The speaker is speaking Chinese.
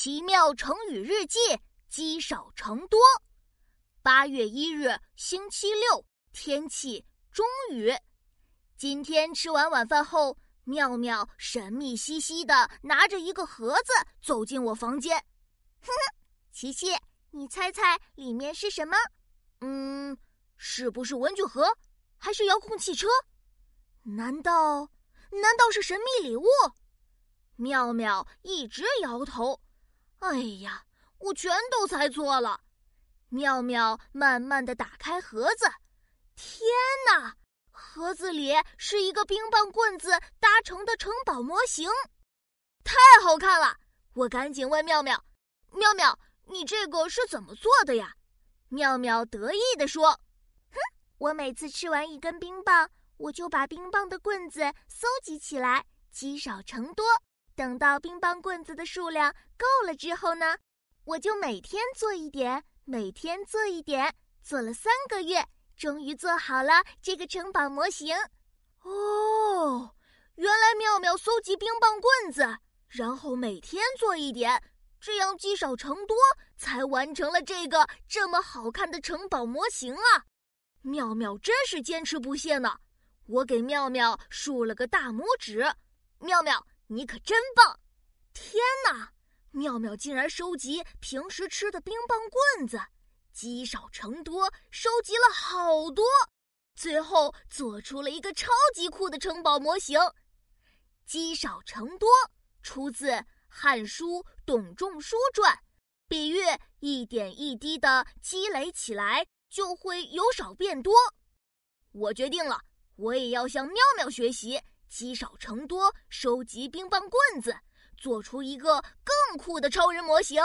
奇妙成语日记，积少成多。八月一日，星期六，天气中雨。今天吃完晚饭后，妙妙神秘兮兮的拿着一个盒子走进我房间。呵呵，琪琪，你猜猜里面是什么？嗯，是不是文具盒？还是遥控汽车？难道难道是神秘礼物？妙妙一直摇头。哎呀，我全都猜错了！妙妙慢慢的打开盒子，天哪，盒子里是一个冰棒棍子搭成的城堡模型，太好看了！我赶紧问妙妙：“妙妙，你这个是怎么做的呀？”妙妙得意地说：“哼，我每次吃完一根冰棒，我就把冰棒的棍子搜集起来，积少成多。”等到冰棒棍子的数量够了之后呢，我就每天做一点，每天做一点，做了三个月，终于做好了这个城堡模型。哦，原来妙妙搜集冰棒棍子，然后每天做一点，这样积少成多，才完成了这个这么好看的城堡模型啊！妙妙真是坚持不懈呢，我给妙妙竖了个大拇指，妙妙。你可真棒！天哪，妙妙竟然收集平时吃的冰棒棍子，积少成多，收集了好多，最后做出了一个超级酷的城堡模型。积少成多出自《汉书·董仲舒传》，比喻一点一滴的积累起来，就会由少变多。我决定了，我也要向妙妙学习。积少成多，收集冰棒棍子，做出一个更酷的超人模型。